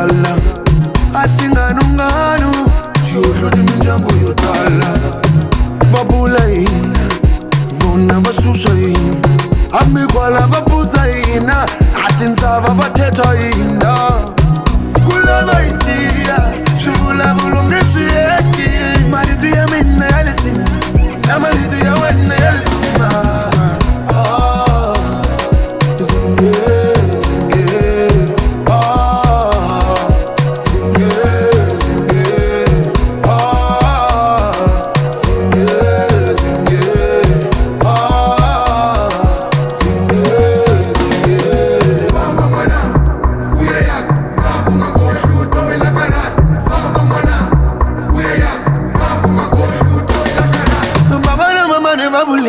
tala asingani ungano xiyohloti mindyangu yo tala va bula hina vona va susa hina hambikwala va buza hina a tindzava va thetha hina ku lava hi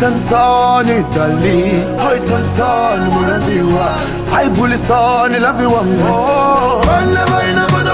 Samson Italy Hi Samson Muranziwa Hi Bulisan Love you one more